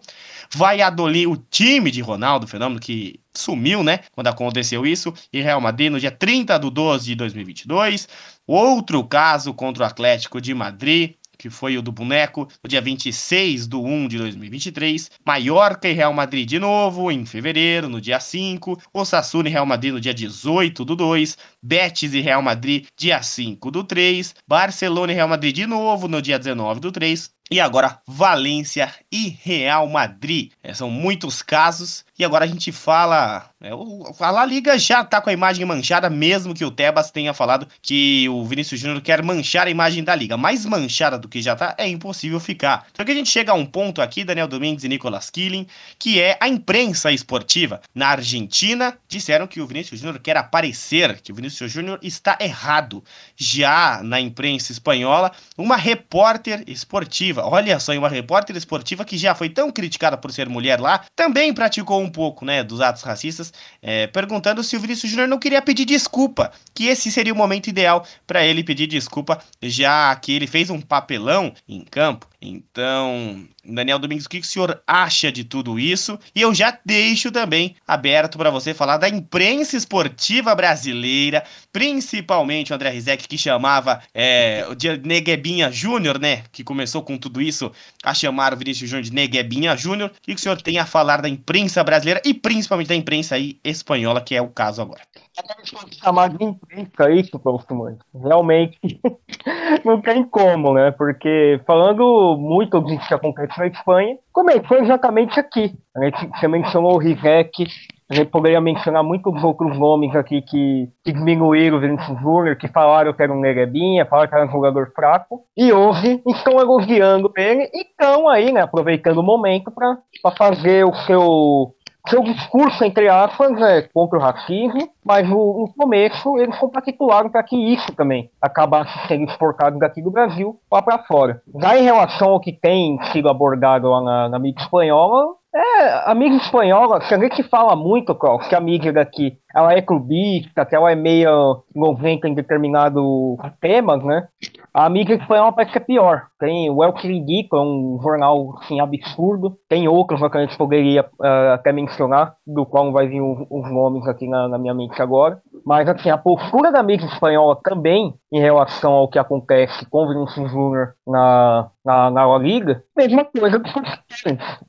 Valladolid, o time de Ronaldo, fenômeno que sumiu, né? Quando aconteceu isso. E Real Madrid no dia 30 de 12 de 2022. Outro caso contra o Atlético de Madrid que foi o do boneco, no dia 26 de 1 de 2023. Mallorca e Real Madrid de novo, em fevereiro, no dia 5. Osasuna e Real Madrid no dia 18 do 2. Betis e Real Madrid, dia 5 do 3. Barcelona e Real Madrid de novo, no dia 19 do 3. E agora Valência e Real Madrid. É, são muitos casos. E agora a gente fala. É, o, a La Liga já tá com a imagem manchada, mesmo que o Tebas tenha falado que o Vinícius Júnior quer manchar a imagem da Liga. Mais manchada do que já tá, é impossível ficar. Só que a gente chega a um ponto aqui, Daniel Domingues e Nicolas Killing, que é a imprensa esportiva. Na Argentina, disseram que o Vinícius Júnior quer aparecer, que o Vinícius Júnior está errado. Já na imprensa espanhola, uma repórter esportiva Olha só, uma repórter esportiva que já foi tão criticada por ser mulher lá, também praticou um pouco, né, dos atos racistas, é, perguntando se o Vinícius Júnior não queria pedir desculpa, que esse seria o momento ideal para ele pedir desculpa, já que ele fez um papelão em campo. Então, Daniel Domingos, o que o senhor acha de tudo isso? E eu já deixo também aberto para você falar da imprensa esportiva brasileira, principalmente o André Rizek, que chamava é, de Neguebinha Júnior, né? Que começou com tudo isso a chamar o Vinícius Júnior de Neguebinha Júnior. O que o senhor tem a falar da imprensa brasileira e principalmente da imprensa aí espanhola, que é o caso agora? chamar de imprensa isso, Fausto Realmente não tem como, né? Porque falando muito do que acontece na Espanha, começou exatamente aqui. Você mencionou o Rizek, a gente poderia mencionar muitos outros nomes aqui que, que diminuíram o Vinícius Júnior, que falaram que era um nerebinha, falaram que era um jogador fraco, e hoje estão elogiando ele e estão aí, né, aproveitando o momento para fazer o seu seu discurso, entre aspas, é contra o racismo, mas no, no começo eles compactuaram para que isso também acabasse sendo exportado daqui do Brasil lá para fora. Já em relação ao que tem sido abordado lá na, na mídia espanhola, é, a mídia espanhola, se a gente fala muito, Klaus, que a mídia daqui ela é clubista, que ela é meio envolvente em determinados temas, né? A mídia espanhola parece que é pior. Tem o El Quiridico, é um jornal assim, absurdo. Tem outros que a gente poderia uh, até mencionar, do qual vai vir os, nomes aqui na, na, minha mente agora. Mas assim, a postura da mídia espanhola também em relação ao que acontece com o Vinícius Júnior na, na, na La Liga, mesma coisa dos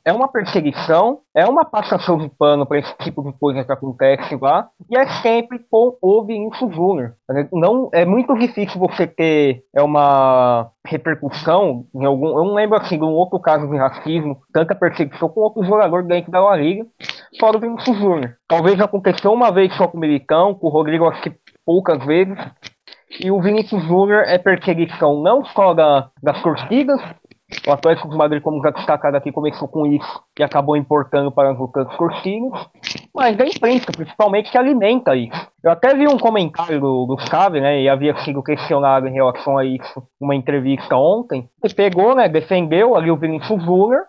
É uma perseguição, é uma passação de pano para esse tipo de coisa que acontece lá, e é sempre com o Vinícius Júnior. Não, é muito difícil você ter é uma repercussão em algum. Eu não lembro assim de um outro caso de racismo, tanta perseguição com outro jogador dentro da La Liga, fora o Vinícius Júnior. Talvez aconteceu uma vez só com o Militão, com o Rodrigo acho que poucas vezes, e o Vinícius Júnior é perseguição não só da, das torcidas, o Atlético de Madrid, como já destacado aqui, começou com isso e acabou importando para os outros torcidas, mas da imprensa, principalmente, que alimenta isso. Eu até vi um comentário do, do né, e havia sido questionado em relação a isso uma entrevista ontem. Ele pegou, né, defendeu ali o Vinícius Júnior,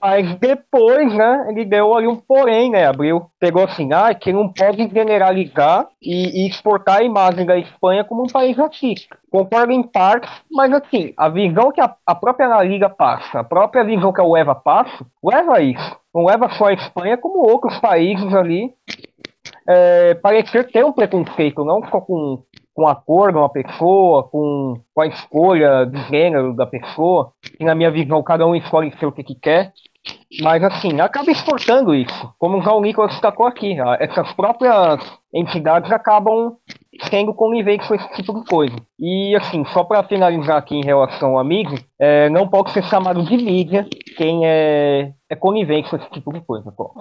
mas depois, né, ele deu ali um porém, né, abriu, pegou assim, ah, que não pode generalizar e, e exportar a imagem da Espanha como um país racista. Concordo em parte, mas assim, a visão que a, a própria La Liga passa, a própria visão que a UEFA passa, leva a isso. Não leva só a Espanha, como outros países ali é, parecer ter um preconceito, não só com, com a cor de uma pessoa, com, com a escolha de gênero da pessoa, que na minha visão cada um escolhe ser o que, que quer, mas assim, acaba exportando isso, como o Nicolas destacou aqui, essas próprias entidades acabam sendo com esse tipo de coisa. E assim, só para finalizar aqui em relação a mídia, é, não pode ser chamado de mídia quem é, é conivente com esse tipo de coisa. Pô.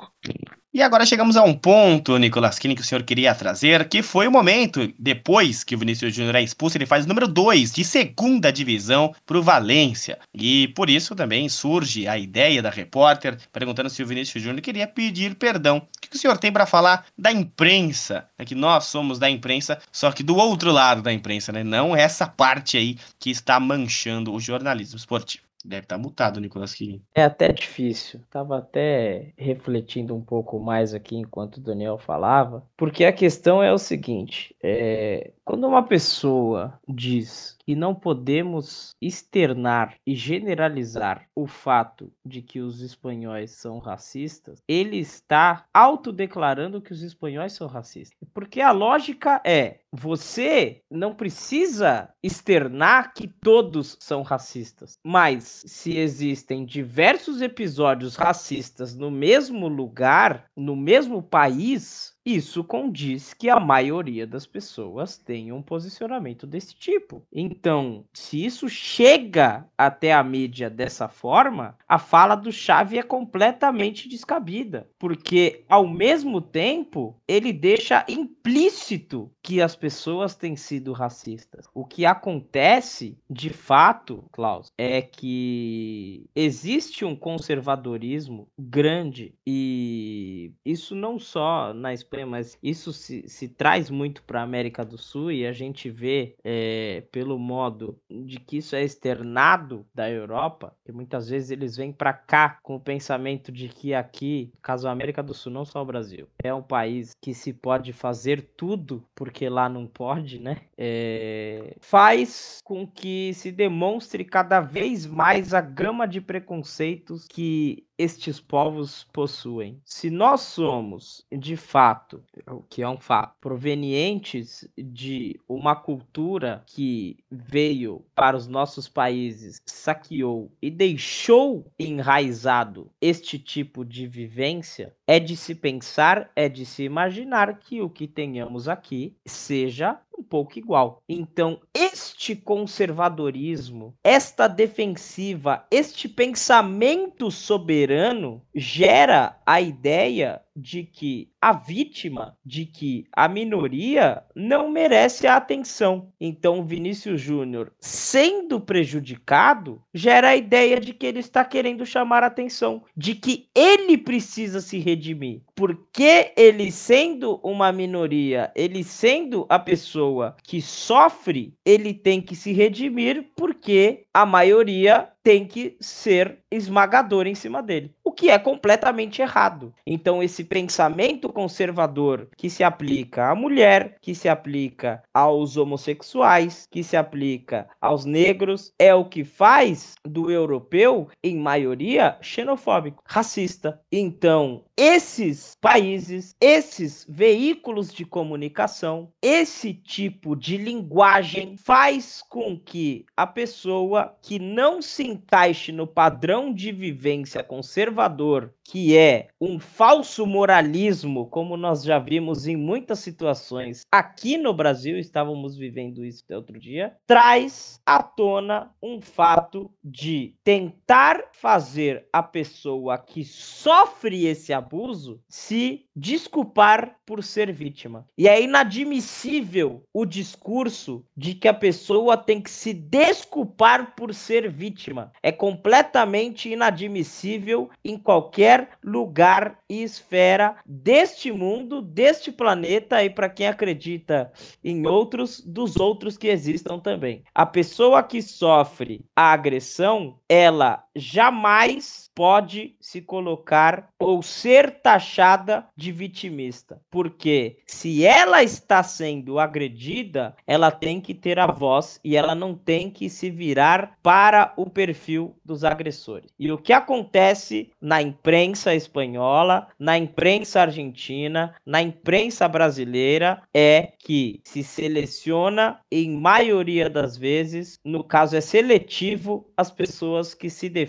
E agora chegamos a um ponto, Nicolas Kine, que o senhor queria trazer, que foi o momento, depois que o Vinícius Júnior é expulso, ele faz o número 2 de segunda divisão para o Valência. E por isso também surge a ideia da repórter perguntando se o Vinícius Júnior queria pedir perdão. O que o senhor tem para falar da imprensa? É que nós somos da imprensa, só que do outro lado da imprensa, né? Não essa parte aí que está manchando o jornalismo esportivo. Deve estar tá mutado, Nicolas Quirin. É até difícil. Tava até refletindo um pouco mais aqui enquanto o Daniel falava, porque a questão é o seguinte: é, quando uma pessoa diz e não podemos externar e generalizar o fato de que os espanhóis são racistas, ele está autodeclarando que os espanhóis são racistas. Porque a lógica é: você não precisa externar que todos são racistas, mas se existem diversos episódios racistas no mesmo lugar, no mesmo país, isso condiz que a maioria das pessoas tem um posicionamento desse tipo. Então, se isso chega até a mídia dessa forma, a fala do Chave é completamente descabida, porque ao mesmo tempo ele deixa implícito que as pessoas têm sido racistas. O que acontece, de fato, Klaus, é que existe um conservadorismo grande e isso não só na Espanha mas isso se, se traz muito para a América do Sul e a gente vê é, pelo modo de que isso é externado da Europa, que muitas vezes eles vêm para cá com o pensamento de que aqui, caso a América do Sul, não só o Brasil, é um país que se pode fazer tudo porque lá não pode, né? É, faz com que se demonstre cada vez mais a gama de preconceitos que estes povos possuem. Se nós somos, de fato, o que é um fato, provenientes de uma cultura que veio para os nossos países, saqueou e deixou enraizado este tipo de vivência, é de se pensar, é de se imaginar que o que tenhamos aqui seja um pouco igual. Então, este conservadorismo, esta defensiva, este pensamento soberano gera a ideia de que a vítima, de que a minoria não merece a atenção. Então, Vinícius Júnior, sendo prejudicado, gera a ideia de que ele está querendo chamar a atenção, de que ele precisa se redimir. Porque ele sendo uma minoria, ele sendo a pessoa que sofre, ele tem que se redimir porque a maioria tem que ser esmagador em cima dele, o que é completamente errado. Então, esse pensamento conservador que se aplica à mulher, que se aplica aos homossexuais, que se aplica aos negros, é o que faz do europeu, em maioria, xenofóbico, racista. Então, esses países, esses veículos de comunicação, esse tipo de linguagem faz com que a pessoa que não se encaixe no padrão de vivência conservador, que é um falso moralismo, como nós já vimos em muitas situações. Aqui no Brasil, estávamos vivendo isso até outro dia, traz à tona um fato de tentar fazer a pessoa que sofre esse abuso se desculpar por ser vítima. E é inadmissível o discurso de que a pessoa tem que se desculpar por ser vítima. É completamente inadmissível em qualquer lugar e esfera deste mundo, deste planeta e para quem acredita em outros, dos outros que existam também. A pessoa que sofre a agressão, ela jamais pode se colocar ou ser taxada de vitimista, porque se ela está sendo agredida, ela tem que ter a voz e ela não tem que se virar para o perfil dos agressores. E o que acontece na imprensa espanhola, na imprensa argentina, na imprensa brasileira é que se seleciona em maioria das vezes, no caso é seletivo, as pessoas que se defendem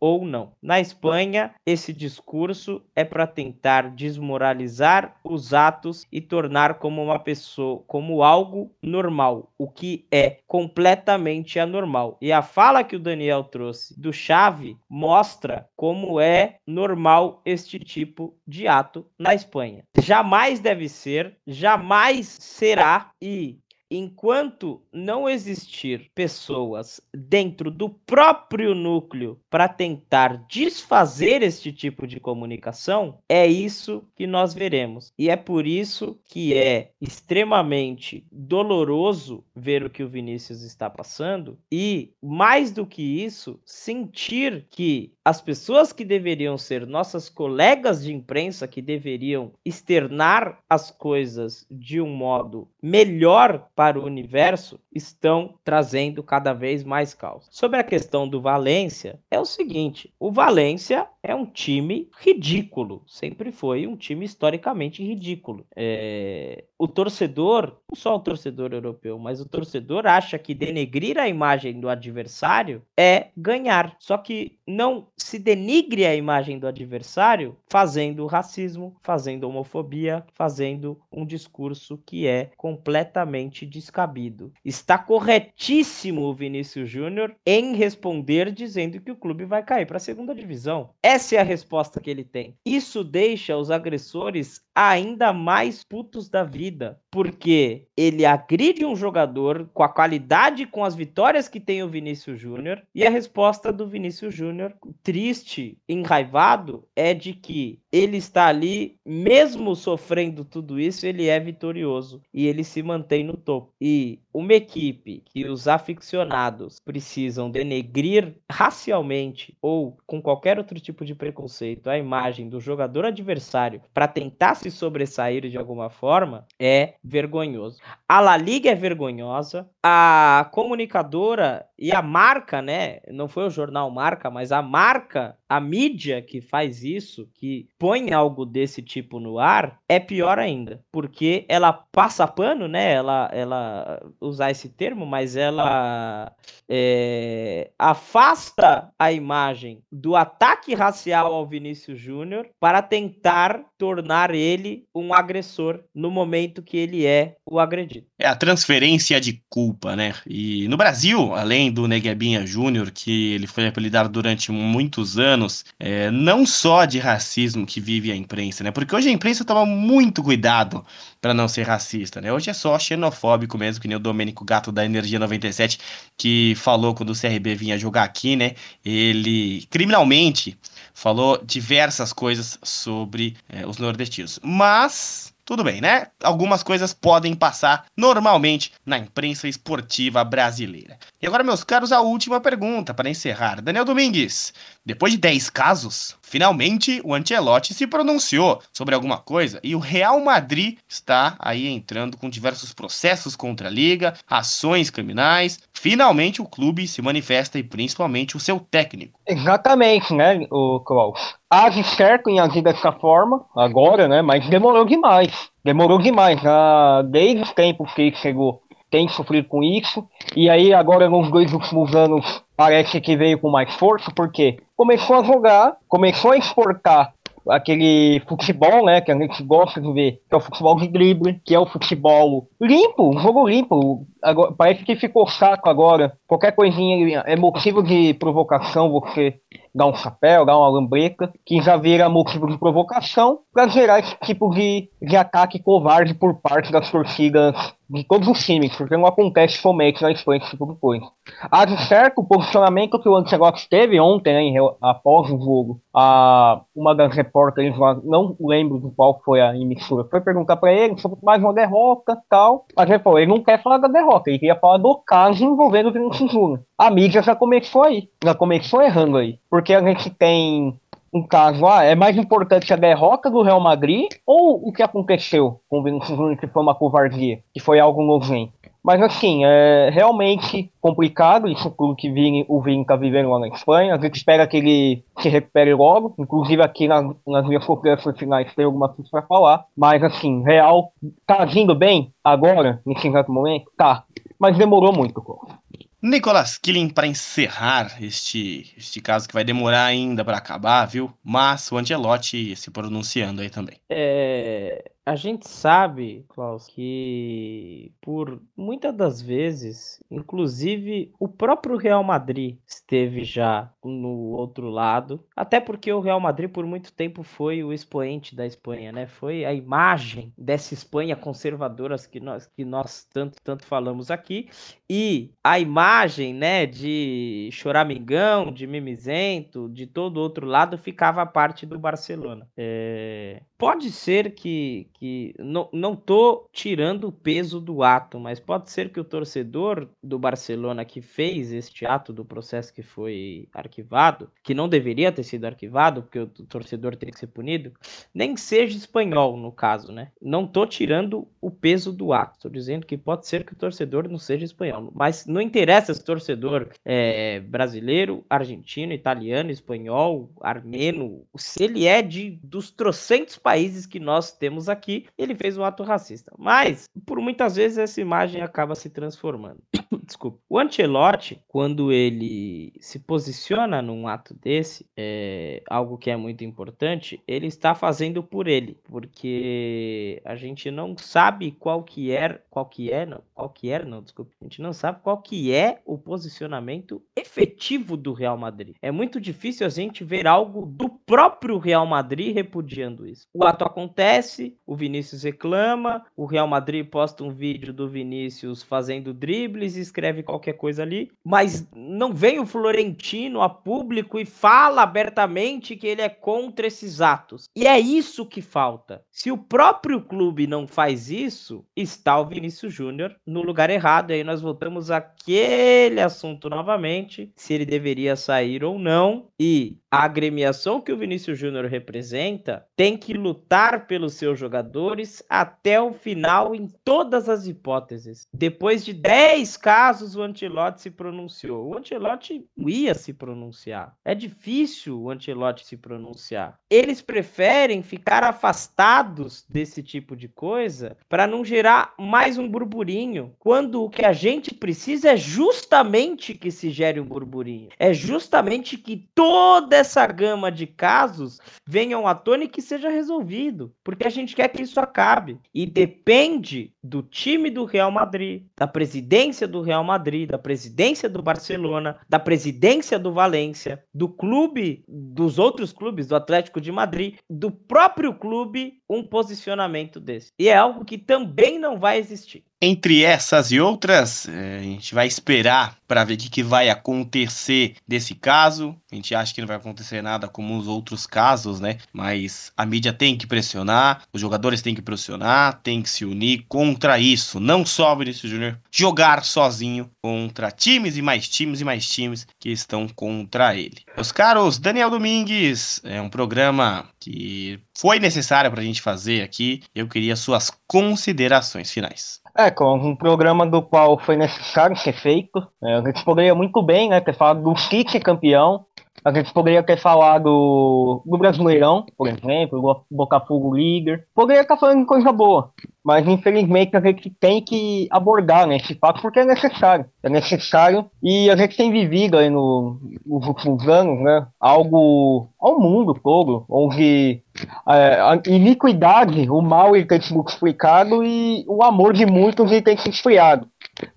ou não. Na Espanha, esse discurso é para tentar desmoralizar os atos e tornar como uma pessoa, como algo normal, o que é completamente anormal. E a fala que o Daniel trouxe do Chave mostra como é normal este tipo de ato na Espanha. Jamais deve ser, jamais será e enquanto não existir pessoas dentro do próprio núcleo para tentar desfazer este tipo de comunicação, é isso que nós veremos. E é por isso que é extremamente doloroso ver o que o Vinícius está passando e, mais do que isso, sentir que as pessoas que deveriam ser nossas colegas de imprensa, que deveriam externar as coisas de um modo melhor para o universo, estão trazendo cada vez mais caos. Sobre a questão do Valência, é o seguinte: o Valência é um time ridículo, sempre foi um time historicamente ridículo. É... O torcedor, não só o torcedor europeu, mas o torcedor acha que denegrir a imagem do adversário é ganhar. Só que não se denigre a imagem do adversário fazendo racismo, fazendo homofobia, fazendo um discurso que é completamente descabido. Está corretíssimo o Vinícius Júnior em responder dizendo que o clube vai cair para a segunda divisão. Essa é a resposta que ele tem. Isso deixa os agressores ainda mais putos da vida, porque ele agride um jogador com a qualidade, com as vitórias que tem o Vinícius Júnior, e a resposta do Vinícius Júnior, triste, enraivado, é de que ele está ali, mesmo sofrendo tudo isso, ele é vitorioso e ele se mantém no topo. E uma equipe que os aficionados precisam denegrir racialmente ou com qualquer outro tipo de preconceito a imagem do jogador adversário para tentar se sobressair de alguma forma é vergonhoso. A La Liga é vergonhosa, a comunicadora e a marca, né? Não foi o jornal Marca, mas a marca, a mídia que faz isso, que põe algo desse tipo no ar, é pior ainda, porque ela passa pano, né? Ela, ela usar esse termo, mas ela é, afasta a imagem do ataque racial ao Vinícius Júnior para tentar tornar ele um agressor no momento que ele é o agredido. É a transferência de culpa, né? E no Brasil, além do Neguebinha Júnior, que ele foi apelidado durante muitos anos, é, não só de racismo que vive a imprensa, né? Porque hoje a imprensa toma muito cuidado para não ser racista, né? Hoje é só xenofóbico mesmo, que nem o Domênico Gato da Energia 97, que falou quando o CRB vinha jogar aqui, né? Ele criminalmente falou diversas coisas sobre é, os nordestinos. Mas tudo bem, né? Algumas coisas podem passar normalmente na imprensa esportiva brasileira. E agora, meus caros, a última pergunta para encerrar. Daniel Domingues, depois de 10 casos, finalmente o Ancelotti se pronunciou sobre alguma coisa e o Real Madrid está aí entrando com diversos processos contra a liga, ações criminais. Finalmente o clube se manifesta e principalmente o seu técnico. Exatamente, né, o Klaus? Age certo em agir dessa forma, agora, né, mas demorou demais. Demorou demais. Ah, desde os tempos que chegou, tem sofrido com isso. E aí, agora, nos dois últimos anos, parece que veio com mais força, porque começou a jogar, começou a exportar aquele futebol, né, que a gente gosta de ver, que é o futebol de drible, que é o futebol limpo, um jogo limpo. Agora, parece que ficou saco agora. Qualquer coisinha é motivo de provocação, você dá um chapéu, dá uma lambreca, que já vira motivo de provocação para gerar esse tipo de, de ataque covarde por parte das torcidas de todos os times, porque não acontece somente na Espanha esse tipo de coisa. Age certo o posicionamento que o Ancelotti teve ontem, né, após o jogo, a, uma das repórteres lá, não lembro de qual foi a emissora, foi perguntar para ele sobre mais uma derrota tal, mas ele falou, ele não quer falar da derrota, ele queria falar do caso envolvendo o Vinicius Júnior. A mídia já começou aí, já começou errando aí, porque a gente tem um caso, ah, é mais importante a derrota do Real Madrid ou o que aconteceu com o Vinicius Júnior que foi uma covardia, que foi algo nojento? Mas assim, é realmente complicado isso tudo que o Vini está vivendo lá na Espanha. A gente espera que ele se recupere logo. Inclusive aqui na, nas minhas conferências finais tem alguma coisa para falar. Mas assim, Real tá agindo bem agora, nesse exato momento? Tá. Mas demorou muito, Cláudio. Nicolas Killing para encerrar este, este caso que vai demorar ainda para acabar, viu? Mas o Angelotti se pronunciando aí também. É, a gente sabe, Klaus, que por muitas das vezes, inclusive o próprio Real Madrid esteve já no outro lado, até porque o Real Madrid por muito tempo foi o expoente da Espanha, né? Foi a imagem dessa Espanha conservadora que nós, que nós tanto, tanto falamos aqui, e a imagem, né, de choramingão, de mimizento, de todo outro lado ficava a parte do Barcelona. É... Pode ser que, que não, não tô tirando o peso do ato, mas pode ser que o torcedor do Barcelona que fez este ato do processo que foi arquivado, que não deveria ter sido arquivado, porque o torcedor tem que ser punido, nem seja espanhol no caso, né? Não tô tirando o peso do ato, tô dizendo que pode ser que o torcedor não seja espanhol, mas não interessa se o torcedor é brasileiro, argentino, italiano, espanhol, armeno, se ele é de dos trocentos países que nós temos aqui, ele fez um ato racista. Mas, por muitas vezes, essa imagem acaba se transformando. Desculpa. O Ancelotti, quando ele se posiciona num ato desse, é algo que é muito importante, ele está fazendo por ele, porque a gente não sabe qual que é, qual que é, não, qual que é, não, desculpa. A gente não sabe qual que é o posicionamento efetivo do Real Madrid. É muito difícil a gente ver algo do próprio Real Madrid repudiando isso. O ato acontece, o Vinícius reclama, o Real Madrid posta um vídeo do Vinícius fazendo dribles e escreve qualquer coisa ali, mas não vem o Florentino a público e fala abertamente que ele é contra esses atos. E é isso que falta. Se o próprio clube não faz isso, está o Vinícius Júnior no lugar errado. E aí nós voltamos àquele assunto novamente, se ele deveria sair ou não. E a agremiação que o Vinícius Júnior representa tem que lutar pelos seus jogadores até o final em todas as hipóteses. Depois de 10 casos, o Antilote se pronunciou. O Antilote ia se pronunciar. É difícil o Antilote se pronunciar. Eles preferem ficar afastados desse tipo de coisa para não gerar mais um burburinho, quando o que a gente precisa é justamente que se gere um burburinho. É justamente que toda essa gama de casos venham à tona e que seja resolvido, porque a gente quer que isso acabe. E depende do time do Real Madrid, da presidência do Real Madrid, da presidência do Barcelona, da presidência do Valência, do clube, dos outros clubes, do Atlético de Madrid, do próprio clube, um posicionamento desse. E é algo que também não vai existir. Entre essas e outras, é, a gente vai esperar para ver o que, vai acontecer desse caso. A gente acha que não vai acontecer nada como os outros casos, né? Mas a mídia tem que pressionar, os jogadores têm que pressionar, tem que se unir contra isso. Não só o Vinícius Júnior jogar sozinho contra times e mais times e mais times que estão contra ele. Os caros, Daniel Domingues, é um programa que foi necessário para a gente fazer aqui. Eu queria suas considerações finais. É, com um programa do qual foi necessário ser feito. É, a gente poderia muito bem né, ter falado do City campeão, a gente poderia ter falado do Brasileirão, por exemplo, do Botafogo líder. Poderia estar falando de coisa boa. Mas infelizmente a gente tem que abordar né, esse fato porque é necessário. É necessário e a gente tem vivido aí no, nos últimos anos né, algo ao mundo todo, onde é, a iniquidade, o mal ele tem se multiplicado e o amor de muitos ele tem se esfriado.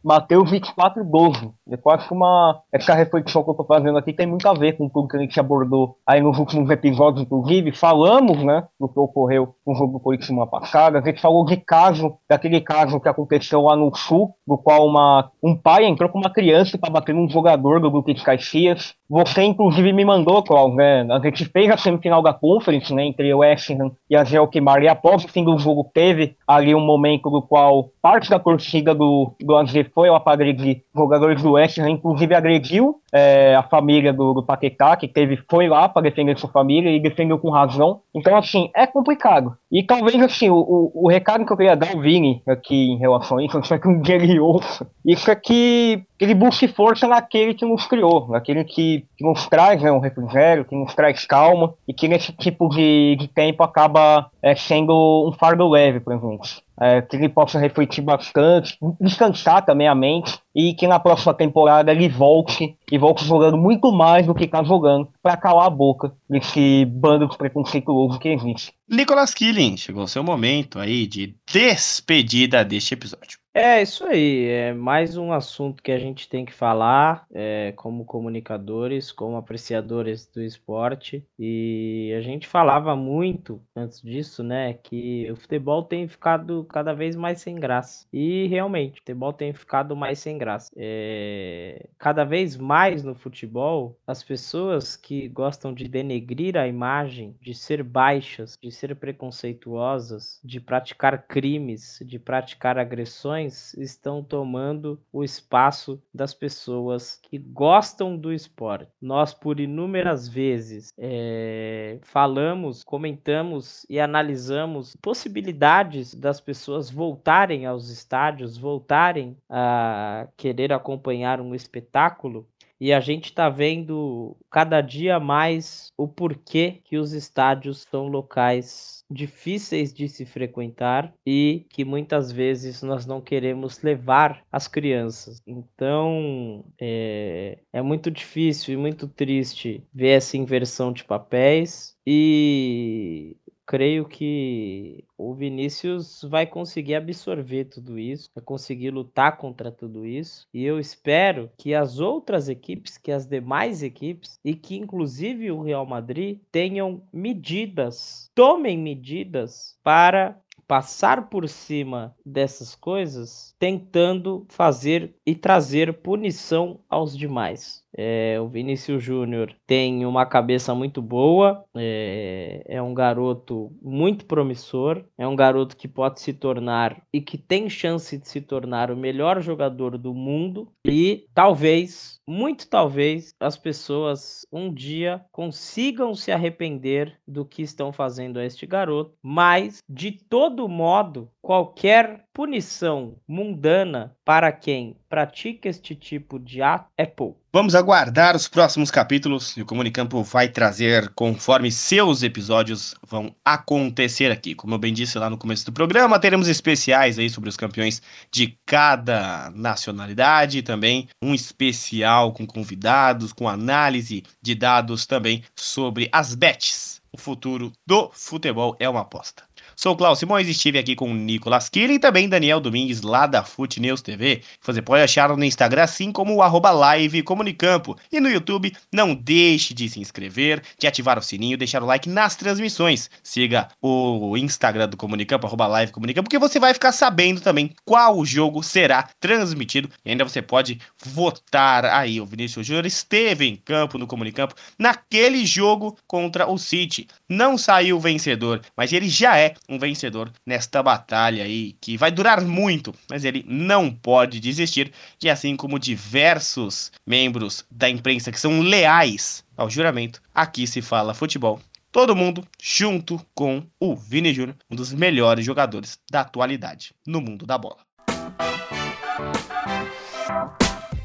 Mateus 24, 12. Eu acho que uma, essa reflexão que eu estou fazendo aqui tem muito a ver com tudo que a gente abordou aí nos últimos episódios, inclusive. Falamos, né, do que ocorreu no jogo do Corinthians semana passada. A gente falou de caso, daquele caso que aconteceu lá no Sul, do qual uma, um pai entrou com uma criança para bater num jogador do de Caxias. Você, inclusive, me mandou, Cláudio, né? A gente fez a semifinal da Conference, né? Entre o West Ham e a Gelkmar. E após o fim do jogo, teve ali um momento do qual parte da torcida do, do AZ foi ao agredir jogadores do West Ham, inclusive agrediu é, a família do, do Paquetá, que teve, foi lá para defender sua família e defendeu com razão. Então, assim, é complicado. E talvez, assim, o, o, o recado que eu queria dar ao Vini aqui em relação a isso, só que um dia ele ouça, isso é que ele busque força naquele que nos criou, naquele que, que nos traz né, um refrigério, que nos traz calma, e que nesse tipo de, de tempo acaba é, sendo um fardo leve para gente. É, que ele possa refletir bastante, descansar também a mente, e que na próxima temporada ele volte, e volte jogando muito mais do que está jogando, para calar a boca desse bando de preconceituoso que existe. Nicolas Killing, chegou o seu momento aí de despedida deste episódio. É isso aí, é mais um assunto que a gente tem que falar é, como comunicadores, como apreciadores do esporte. E a gente falava muito antes disso, né, que o futebol tem ficado cada vez mais sem graça. E realmente, o futebol tem ficado mais sem graça. É, cada vez mais no futebol, as pessoas que gostam de denegrir a imagem, de ser baixas, de ser preconceituosas, de praticar crimes, de praticar agressões estão tomando o espaço das pessoas que gostam do esporte. Nós, por inúmeras vezes, é, falamos, comentamos e analisamos possibilidades das pessoas voltarem aos estádios, voltarem a querer acompanhar um espetáculo e a gente está vendo cada dia mais o porquê que os estádios são locais difíceis de se frequentar e que muitas vezes nós não queremos levar as crianças. Então é, é muito difícil e muito triste ver essa inversão de papéis e creio que o Vinícius vai conseguir absorver tudo isso, vai conseguir lutar contra tudo isso. E eu espero que as outras equipes, que as demais equipes, e que inclusive o Real Madrid tenham medidas, tomem medidas para passar por cima dessas coisas, tentando fazer e trazer punição aos demais. É, o Vinícius Júnior tem uma cabeça muito boa, é, é, um garoto muito promissor, é um garoto que pode se tornar e que tem chance de se tornar o melhor jogador do mundo e talvez, muito talvez, as pessoas um dia consigam se arrepender do que estão fazendo a este garoto, mas de todo modo, qualquer punição mundana para quem pratica este tipo de ato é pouco. Vamos aguardar os próximos capítulos e o Comunicampo vai trazer conforme seus episódios vão acontecer aqui. Como eu bem disse lá no começo do programa, teremos especiais aí sobre os campeões de cada nacionalidade, também um especial com convidados, com análise de dados também sobre as bets o futuro do futebol é uma aposta. Sou Cláudio Simões e estive aqui com o Nicolas Kili e também Daniel Domingues lá da Fute News TV. Você pode achar no Instagram assim como o arroba live comunicampo. E no YouTube, não deixe de se inscrever, de ativar o sininho, deixar o like nas transmissões. Siga o Instagram do Comunicampo, arroba live comunicampo, porque você vai ficar sabendo também qual jogo será transmitido. E ainda você pode votar aí. O Vinícius Júnior esteve em campo no Comunicampo naquele jogo contra o City. Não saiu vencedor, mas ele já é um vencedor nesta batalha aí, que vai durar muito, mas ele não pode desistir, e assim como diversos membros da imprensa que são leais ao juramento, aqui se fala futebol. Todo mundo junto com o Vini Júnior, um dos melhores jogadores da atualidade no mundo da bola.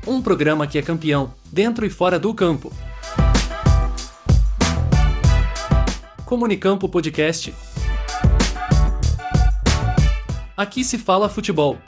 Um programa que é campeão, dentro e fora do campo. Comunicampo Podcast Aqui se fala futebol.